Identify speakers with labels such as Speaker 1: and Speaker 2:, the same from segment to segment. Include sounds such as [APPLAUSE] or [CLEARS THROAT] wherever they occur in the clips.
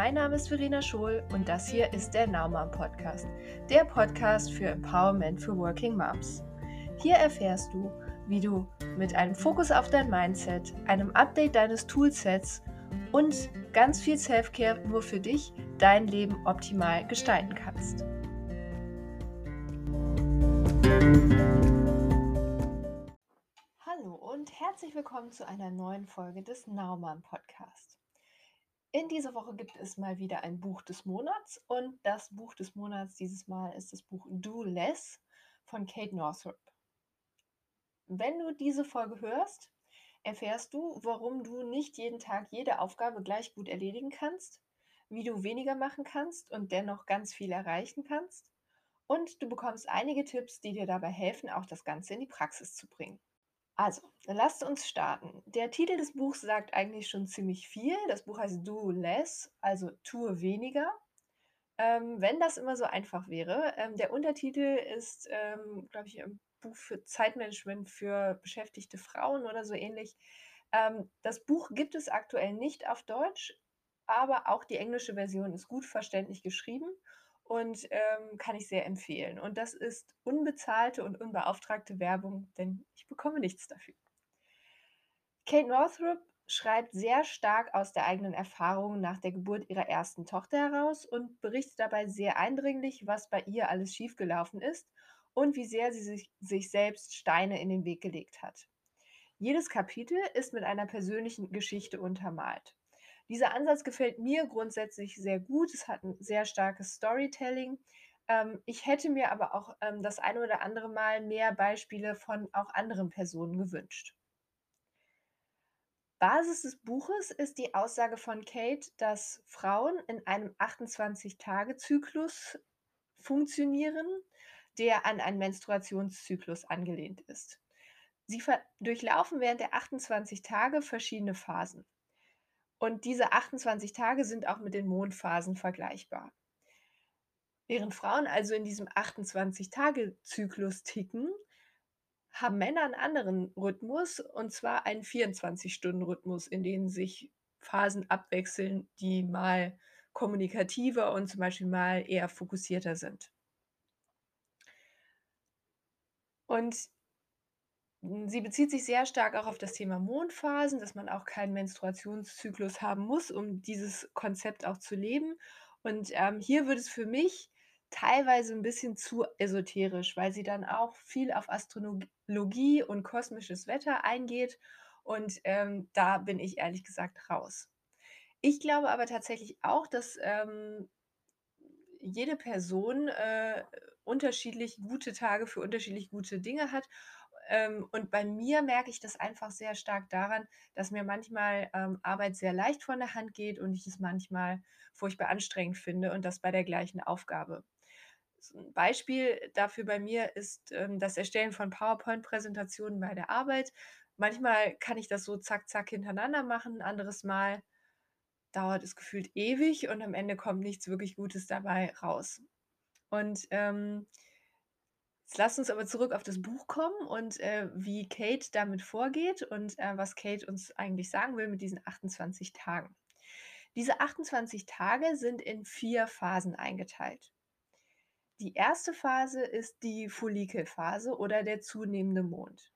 Speaker 1: Mein Name ist Verena Schohl und das hier ist der Naumann Podcast, der Podcast für Empowerment für Working Moms. Hier erfährst du, wie du mit einem Fokus auf dein Mindset, einem Update deines Toolsets und ganz viel Selfcare nur für dich dein Leben optimal gestalten kannst. Hallo und herzlich willkommen zu einer neuen Folge des Naumann Podcast. In dieser Woche gibt es mal wieder ein Buch des Monats und das Buch des Monats dieses Mal ist das Buch Do Less von Kate Northrop. Wenn du diese Folge hörst, erfährst du, warum du nicht jeden Tag jede Aufgabe gleich gut erledigen kannst, wie du weniger machen kannst und dennoch ganz viel erreichen kannst und du bekommst einige Tipps, die dir dabei helfen, auch das Ganze in die Praxis zu bringen. Also, lasst uns starten. Der Titel des Buchs sagt eigentlich schon ziemlich viel. Das Buch heißt Do Less, also tue weniger. Ähm, wenn das immer so einfach wäre. Ähm, der Untertitel ist, ähm, glaube ich, ein Buch für Zeitmanagement für beschäftigte Frauen oder so ähnlich. Ähm, das Buch gibt es aktuell nicht auf Deutsch, aber auch die englische Version ist gut verständlich geschrieben und ähm, kann ich sehr empfehlen. Und das ist unbezahlte und unbeauftragte Werbung, denn ich bekomme nichts dafür. Kate Northrop schreibt sehr stark aus der eigenen Erfahrung nach der Geburt ihrer ersten Tochter heraus und berichtet dabei sehr eindringlich, was bei ihr alles schiefgelaufen ist und wie sehr sie sich, sich selbst Steine in den Weg gelegt hat. Jedes Kapitel ist mit einer persönlichen Geschichte untermalt. Dieser Ansatz gefällt mir grundsätzlich sehr gut. Es hat ein sehr starkes Storytelling. Ähm, ich hätte mir aber auch ähm, das eine oder andere Mal mehr Beispiele von auch anderen Personen gewünscht. Basis des Buches ist die Aussage von Kate, dass Frauen in einem 28-Tage-Zyklus funktionieren, der an einen Menstruationszyklus angelehnt ist. Sie durchlaufen während der 28 Tage verschiedene Phasen. Und diese 28 Tage sind auch mit den Mondphasen vergleichbar. Während Frauen also in diesem 28-Tage-Zyklus ticken, haben Männer einen anderen Rhythmus, und zwar einen 24-Stunden-Rhythmus, in dem sich Phasen abwechseln, die mal kommunikativer und zum Beispiel mal eher fokussierter sind. Und Sie bezieht sich sehr stark auch auf das Thema Mondphasen, dass man auch keinen Menstruationszyklus haben muss, um dieses Konzept auch zu leben. Und ähm, hier wird es für mich teilweise ein bisschen zu esoterisch, weil sie dann auch viel auf Astrologie und kosmisches Wetter eingeht. Und ähm, da bin ich ehrlich gesagt raus. Ich glaube aber tatsächlich auch, dass ähm, jede Person äh, unterschiedlich gute Tage für unterschiedlich gute Dinge hat und bei mir merke ich das einfach sehr stark daran, dass mir manchmal ähm, Arbeit sehr leicht von der Hand geht und ich es manchmal furchtbar anstrengend finde und das bei der gleichen Aufgabe. Ein Beispiel dafür bei mir ist ähm, das Erstellen von PowerPoint-Präsentationen bei der Arbeit. Manchmal kann ich das so zack, zack hintereinander machen, ein anderes Mal dauert es gefühlt ewig und am Ende kommt nichts wirklich Gutes dabei raus. Und ähm, Jetzt lass uns aber zurück auf das Buch kommen und äh, wie Kate damit vorgeht und äh, was Kate uns eigentlich sagen will mit diesen 28 Tagen. Diese 28 Tage sind in vier Phasen eingeteilt. Die erste Phase ist die Follikelphase oder der zunehmende Mond.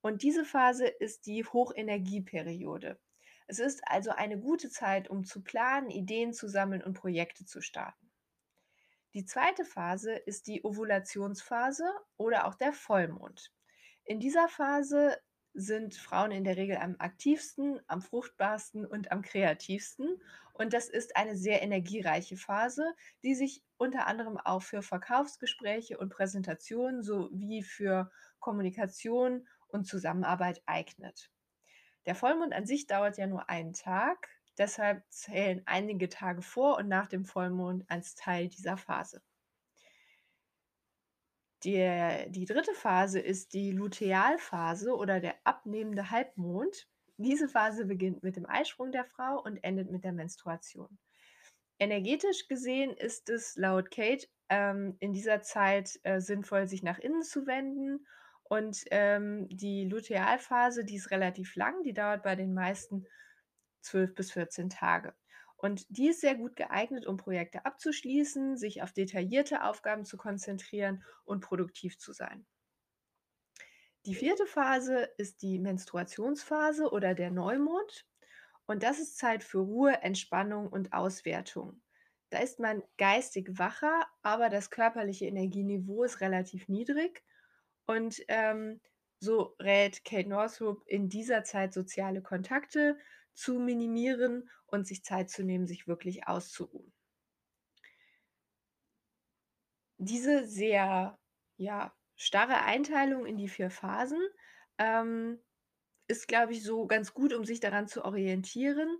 Speaker 1: Und diese Phase ist die Hochenergieperiode. Es ist also eine gute Zeit, um zu planen, Ideen zu sammeln und Projekte zu starten. Die zweite Phase ist die Ovulationsphase oder auch der Vollmond. In dieser Phase sind Frauen in der Regel am aktivsten, am fruchtbarsten und am kreativsten. Und das ist eine sehr energiereiche Phase, die sich unter anderem auch für Verkaufsgespräche und Präsentationen sowie für Kommunikation und Zusammenarbeit eignet. Der Vollmond an sich dauert ja nur einen Tag. Deshalb zählen einige Tage vor und nach dem Vollmond als Teil dieser Phase. Der, die dritte Phase ist die Lutealphase oder der abnehmende Halbmond. Diese Phase beginnt mit dem Eisprung der Frau und endet mit der Menstruation. Energetisch gesehen ist es laut Kate ähm, in dieser Zeit äh, sinnvoll, sich nach innen zu wenden. Und ähm, die Lutealphase, die ist relativ lang, die dauert bei den meisten 12 bis 14 Tage. Und die ist sehr gut geeignet, um Projekte abzuschließen, sich auf detaillierte Aufgaben zu konzentrieren und produktiv zu sein. Die vierte Phase ist die Menstruationsphase oder der Neumond. Und das ist Zeit für Ruhe, Entspannung und Auswertung. Da ist man geistig wacher, aber das körperliche Energieniveau ist relativ niedrig. Und ähm, so rät Kate Northrup in dieser Zeit soziale Kontakte zu minimieren und sich Zeit zu nehmen, sich wirklich auszuruhen. Diese sehr ja, starre Einteilung in die vier Phasen ähm, ist, glaube ich, so ganz gut, um sich daran zu orientieren.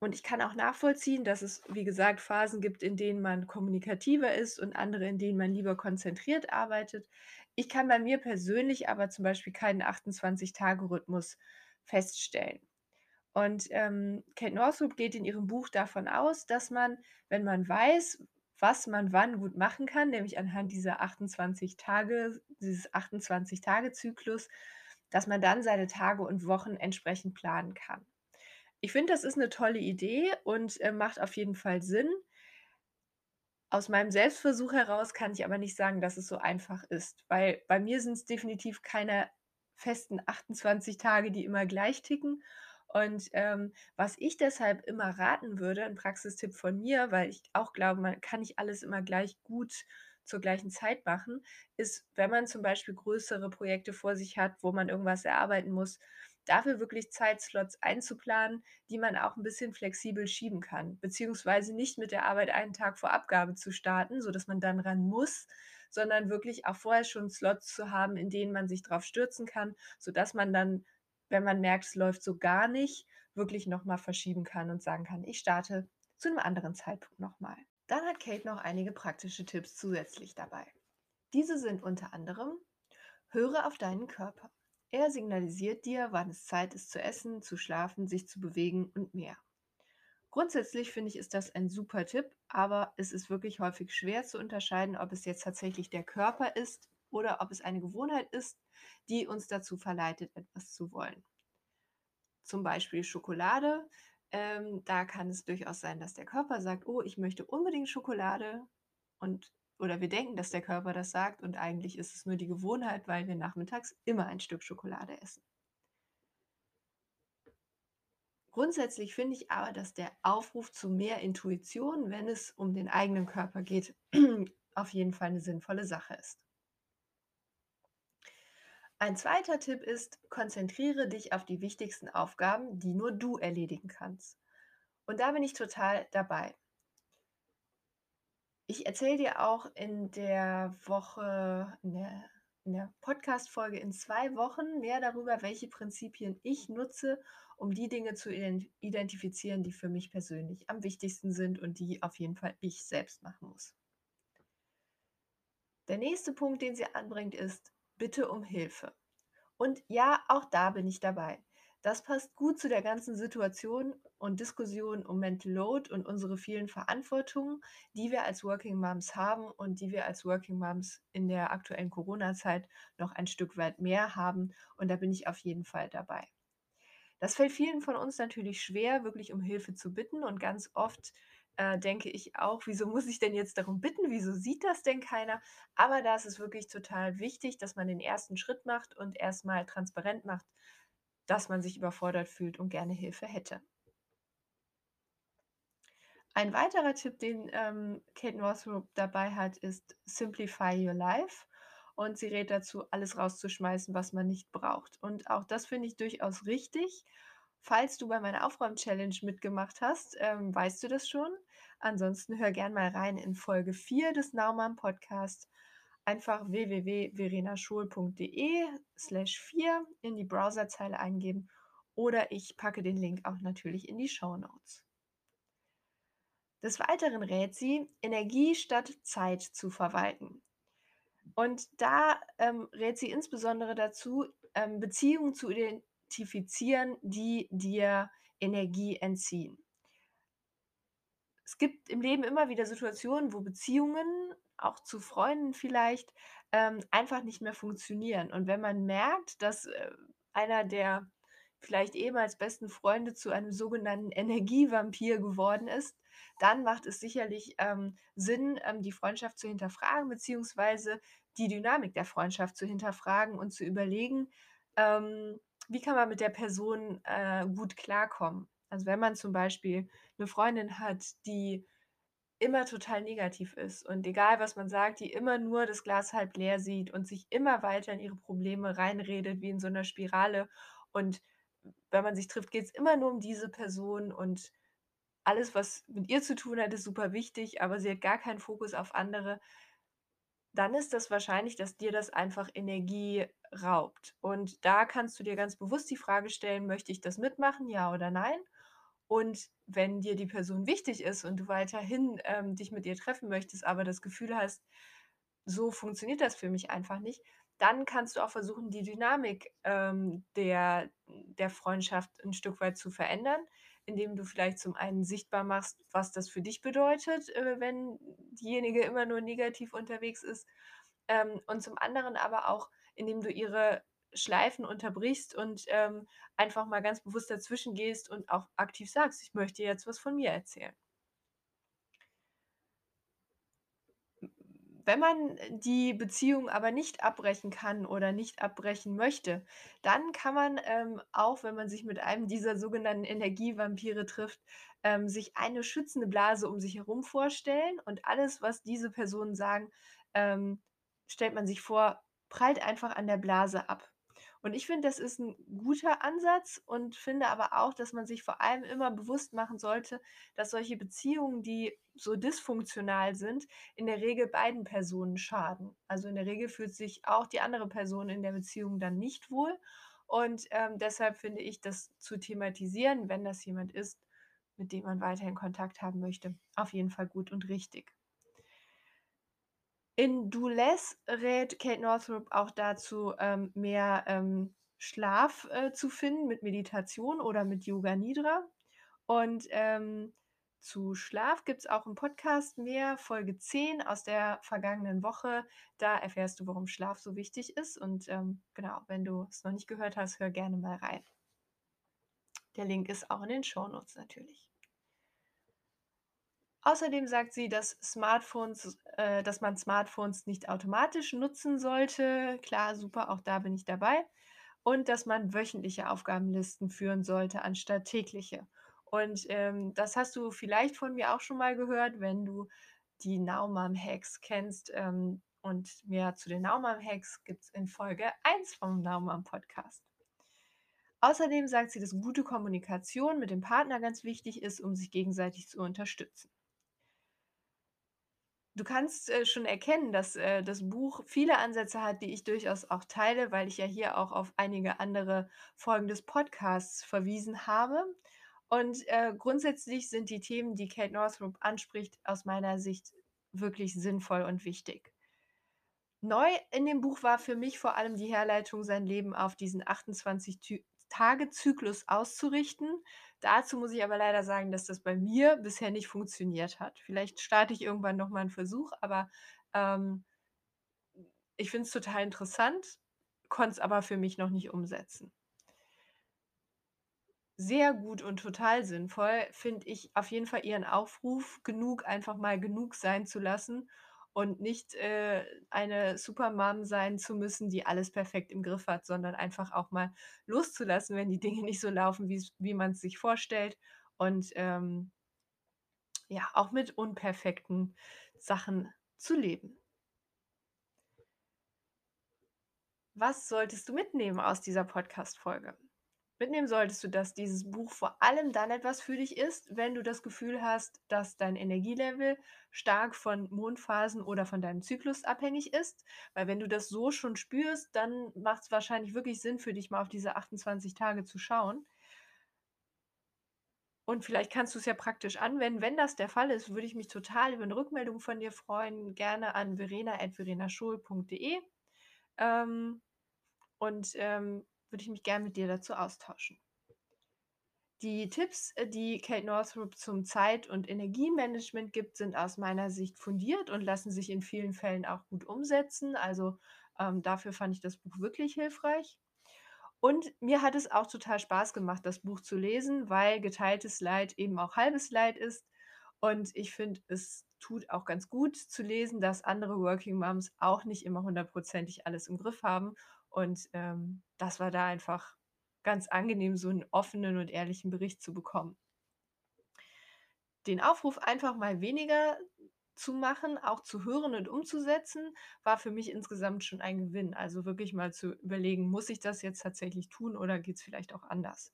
Speaker 1: Und ich kann auch nachvollziehen, dass es, wie gesagt, Phasen gibt, in denen man kommunikativer ist und andere, in denen man lieber konzentriert arbeitet. Ich kann bei mir persönlich aber zum Beispiel keinen 28-Tage-Rhythmus feststellen. Und ähm, Kate Northrup geht in ihrem Buch davon aus, dass man, wenn man weiß, was man wann gut machen kann, nämlich anhand dieser 28 Tage, dieses 28-Tage-Zyklus, dass man dann seine Tage und Wochen entsprechend planen kann. Ich finde, das ist eine tolle Idee und äh, macht auf jeden Fall Sinn. Aus meinem Selbstversuch heraus kann ich aber nicht sagen, dass es so einfach ist, weil bei mir sind es definitiv keine festen 28 Tage, die immer gleich ticken. Und ähm, was ich deshalb immer raten würde, ein Praxistipp von mir, weil ich auch glaube, man kann nicht alles immer gleich gut zur gleichen Zeit machen, ist, wenn man zum Beispiel größere Projekte vor sich hat, wo man irgendwas erarbeiten muss, dafür wirklich Zeitslots einzuplanen, die man auch ein bisschen flexibel schieben kann, beziehungsweise nicht mit der Arbeit einen Tag vor Abgabe zu starten, sodass man dann ran muss, sondern wirklich auch vorher schon Slots zu haben, in denen man sich drauf stürzen kann, sodass man dann, wenn man merkt, es läuft so gar nicht, wirklich noch mal verschieben kann und sagen kann: „Ich starte zu einem anderen Zeitpunkt noch mal.“ Dann hat Kate noch einige praktische Tipps zusätzlich dabei. Diese sind unter anderem: Höre auf deinen Körper. Er signalisiert dir, wann es Zeit ist zu essen, zu schlafen, sich zu bewegen und mehr. Grundsätzlich finde ich, ist das ein super Tipp, aber es ist wirklich häufig schwer zu unterscheiden, ob es jetzt tatsächlich der Körper ist oder ob es eine Gewohnheit ist, die uns dazu verleitet, etwas zu wollen. Zum Beispiel Schokolade. Ähm, da kann es durchaus sein, dass der Körper sagt, oh, ich möchte unbedingt Schokolade und oder wir denken, dass der Körper das sagt und eigentlich ist es nur die Gewohnheit, weil wir nachmittags immer ein Stück Schokolade essen. Grundsätzlich finde ich aber, dass der Aufruf zu mehr Intuition, wenn es um den eigenen Körper geht, [CLEARS THROAT] auf jeden Fall eine sinnvolle Sache ist. Ein zweiter Tipp ist, konzentriere dich auf die wichtigsten Aufgaben, die nur du erledigen kannst. Und da bin ich total dabei. Ich erzähle dir auch in der Woche, in der, der Podcast-Folge in zwei Wochen mehr darüber, welche Prinzipien ich nutze, um die Dinge zu identifizieren, die für mich persönlich am wichtigsten sind und die auf jeden Fall ich selbst machen muss. Der nächste Punkt, den sie anbringt, ist Bitte um Hilfe. Und ja, auch da bin ich dabei. Das passt gut zu der ganzen Situation und Diskussion um Mental Load und unsere vielen Verantwortungen, die wir als Working Moms haben und die wir als Working Moms in der aktuellen Corona-Zeit noch ein Stück weit mehr haben. Und da bin ich auf jeden Fall dabei. Das fällt vielen von uns natürlich schwer, wirklich um Hilfe zu bitten. Und ganz oft äh, denke ich auch, wieso muss ich denn jetzt darum bitten? Wieso sieht das denn keiner? Aber da ist es wirklich total wichtig, dass man den ersten Schritt macht und erstmal transparent macht, dass man sich überfordert fühlt und gerne Hilfe hätte. Ein weiterer Tipp, den ähm, Kate Northrup dabei hat, ist Simplify Your Life. Und sie rät dazu, alles rauszuschmeißen, was man nicht braucht. Und auch das finde ich durchaus richtig. Falls du bei meiner Aufräum-Challenge mitgemacht hast, ähm, weißt du das schon. Ansonsten hör gern mal rein in Folge 4 des Naumann Podcasts einfach www.verenaschul.de slash 4 in die Browserzeile eingeben oder ich packe den Link auch natürlich in die Show Notes. Des Weiteren rät sie, Energie statt Zeit zu verwalten. Und da ähm, rät sie insbesondere dazu, ähm, Beziehungen zu identifizieren, die dir Energie entziehen. Es gibt im Leben immer wieder Situationen, wo Beziehungen auch zu Freunden vielleicht, ähm, einfach nicht mehr funktionieren. Und wenn man merkt, dass, äh, einer der vielleicht ehemals besten Freunde zu einem sogenannten Energievampir geworden ist, dann macht es sicherlich, ähm, Sinn, ähm, die Freundschaft zu hinterfragen, beziehungsweise die Dynamik der Freundschaft zu hinterfragen und zu überlegen, ähm, wie kann man mit der Person, äh, gut klarkommen? Also, wenn man zum Beispiel 'ne Freundin hat, die immer total negativ ist und egal, was man sagt, die immer nur das Glas halb leer sieht und sich immer weiter in ihre Probleme reinredet wie in so 'ner Spirale. Und wenn man sich trifft, geht's immer nur um diese Person und alles, was mit ihr zu tun hat, ist super wichtig, aber sie hat gar keinen Fokus auf andere dann ist das wahrscheinlich, dass dir das einfach Energie raubt. Und da kannst du dir ganz bewusst die Frage stellen: „Möchte ich das mitmachen, ja oder nein?“ Und wenn dir die Person wichtig ist und du weiterhin, ähm, dich mit ihr treffen möchtest, aber das Gefühl hast: „So funktioniert das für mich einfach nicht“, dann kannst du auch versuchen, die Dynamik, ähm, der der Freundschaft 'n Stück weit zu verändern, indem du vielleicht zum einen sichtbar machst, was das für dich bedeutet, äh, wenn diejenige immer nur negativ unterwegs ist, ähm, und zum anderen aber auch, indem du ihre Schleifen unterbrichst und, ähm, einfach mal ganz bewusst dazwischen gehst und auch aktiv sagst: „Ich möchte jetzt was von mir erzählen.“ Wenn man die Beziehung aber nicht abbrechen kann oder nicht abbrechen möchte, dann kann man, ähm, auch, wenn man sich mit einem dieser sogenannten Energievampire trifft, ähm, sich eine schützende Blase um sich herum vorstellen und alles, was diese Personen sagen, ähm, stellt man sich vor, prallt einfach an der Blase ab. Und ich finde, das ist 'n guter Ansatz und finde aber auch, dass man sich vor allem immer bewusst machen sollte, dass solche Beziehungen, die so dysfunktional sind, in der Regel beiden Personen schaden. Also, in der Regel fühlt sich auch die andere Person in der Beziehung dann nicht wohl und, ähm, deshalb finde ich, das zu thematisieren, wenn das jemand ist, mit dem man weiterhin Kontakt haben möchte, auf jeden Fall gut und richtig. In „Do Less“ rät Kate Northrup auch dazu, ähm, mehr, ähm, Schlaf, äh, zu finden mit Meditation oder mit Yoga Nidra. Und, ähm, zu Schlaf gibt's auch im Podcast mehr, Folge 10 aus der vergangenen Woche. Da erfährst du, warum Schlaf so wichtig ist und, ähm, genau, wenn du es noch nicht gehört hast, hör gerne mal rein. Der Link ist auch in den Shownotes natürlich. Außerdem sagt sie, dass Smartphones äh, dass man Smartphones nicht automatisch nutzen sollte. Klar, super, auch da bin ich dabei. Und dass man wöchentliche Aufgabenlisten führen sollte anstatt tägliche. Und, ähm, das hast du vielleicht von mir auch schon mal gehört, wenn du die Now Mom Hacks kennst, ähm, und mehr zu den Now Mom Hacks gibt's in Folge 1 vom Now Mom Podcast. Außerdem sagt sie, dass gute Kommunikation mit dem Partner ganz wichtig ist, um sich gegenseitig zu unterstützen. Du kannst, äh, schon erkennen, dass, äh, das Buch viele Ansätze hat, die ich durchaus auch teile, weil ich ja hier auch auf einige andere Folgen des Podcasts verwiesen habe. Und, äh, grundsätzlich sind die Themen, die Kate Northrup anspricht, aus meiner Sicht wirklich sinnvoll und wichtig. Neu in dem Buch war für mich vor allem die Herleitung, sein Leben auf diesen 28 Tü Tage-Zyklus auszurichten. Dazu muss ich aber leider sagen, dass das bei mir bisher nicht funktioniert hat. Vielleicht starte ich irgendwann noch mal 'n Versuch, aber, ähm ich finde es total interessant, konnte es aber für mich noch nicht umsetzen. Sehr gut und total sinnvoll finde ich auf jeden Fall ihren Aufruf, genug einfach mal genug sein zu lassen und nicht, äh, eine Super-Mom sein zu müssen, die alles perfekt im Griff hat, sondern einfach auch mal loszulassen, wenn die Dinge nicht so laufen, wie man's sich vorstellt und, ähm ja, auch mit unperfekten Sachen zu leben. Was solltest du mitnehmen aus dieser Podcast-Folge? Mitnehmen solltest du, dass dieses Buch vor allem dann etwas für dich ist, wenn du das Gefühl hast, dass dein Energielevel stark von Mondphasen oder von deinem Zyklus abhängig ist. Weil wenn du das so schon spürst, dann macht's wahrscheinlich wirklich Sinn für dich, mal auf diese 28 Tage zu schauen. Und vielleicht kannst du's ja praktisch anwenden. Wenn das der Fall ist, würde ich mich total über 'ne Rückmeldung von dir freuen, gerne an verena@verenaschul.de. Ähm, und, ähm, würde ich mich gern mit dir dazu austauschen. Die Tipps, äh, die Kate Northrup zum Zeit und Energiemanagement gibt, sind aus meiner Sicht fundiert und lassen sich in vielen Fällen auch gut umsetzen. Also, ähm, dafür fand ich das Buch wirklich hilfreich. Und mir hat es auch total Spaß gemacht, das Buch zu lesen, weil geteiltes Leid eben auch halbes Leid ist. Und ich finde, es tut auch ganz gut zu lesen, dass andere Working Moms auch nicht immer hundertprozentig alles im Griff haben. Und, ähm, das war da einfach ganz angenehm, so 'n offenen und ehrlichen Bericht zu bekommen. Den Aufruf, einfach mal weniger zu machen, auch zu hören und umzusetzen, war für mich insgesamt schon ein Gewinn. Also, wirklich mal zu überlegen: „Muss ich das jetzt tatsächlich tun oder geht's vielleicht auch anders?“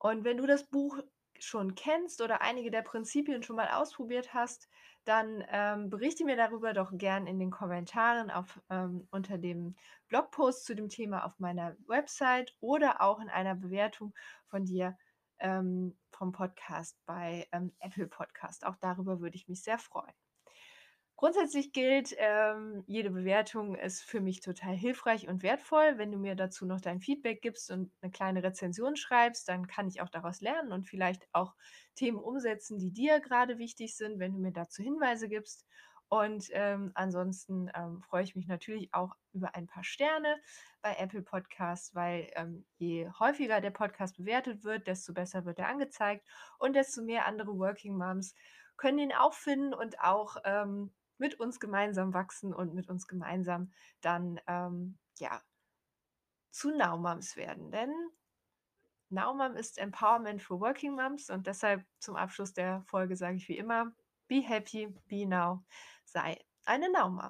Speaker 1: Und wenn du das Buch schon kennst oder einige der Prinzipien schon mal ausprobiert hast, dann, ähm, berichte mir darüber doch gern in den Kommentaren auf ähm, unter dem Blogpost zu dem Thema auf meiner Website oder auch in einer Bewertung von dir, ähm, vom Podcast bei, ähm, Apple Podcast. Auch darüber würde ich mich sehr freuen. Grundsätzlich gilt, ähm, jede Bewertung ist für mich total hilfreich und wertvoll. Wenn du mir dazu noch dein Feedback gibst und 'ne kleine Rezension schreibst, dann kann ich auch daraus lernen und vielleicht auch Themen umsetzen, die dir grade wichtig sind, wenn du mir dazu Hinweise gibst. Und, ähm, ansonsten, ähm, freue ich mich natürlich auch über ein paar Sterne bei Apple Podcasts, weil, ähm, je häufiger der Podcast bewertet wird, desto besser wird er angezeigt und desto mehr andere Working Moms können ihn auch finden und auch, ähm, mit uns gemeinsam wachsen und mit uns gemeinsam dann, ähm, ja zu Now Moms werden. Denn Now Mom ist Empowerment für Working Moms und deshalb zum Abschluss der Folge sage ich wie immer: „Be happy, be now“, sei eine Now Mom.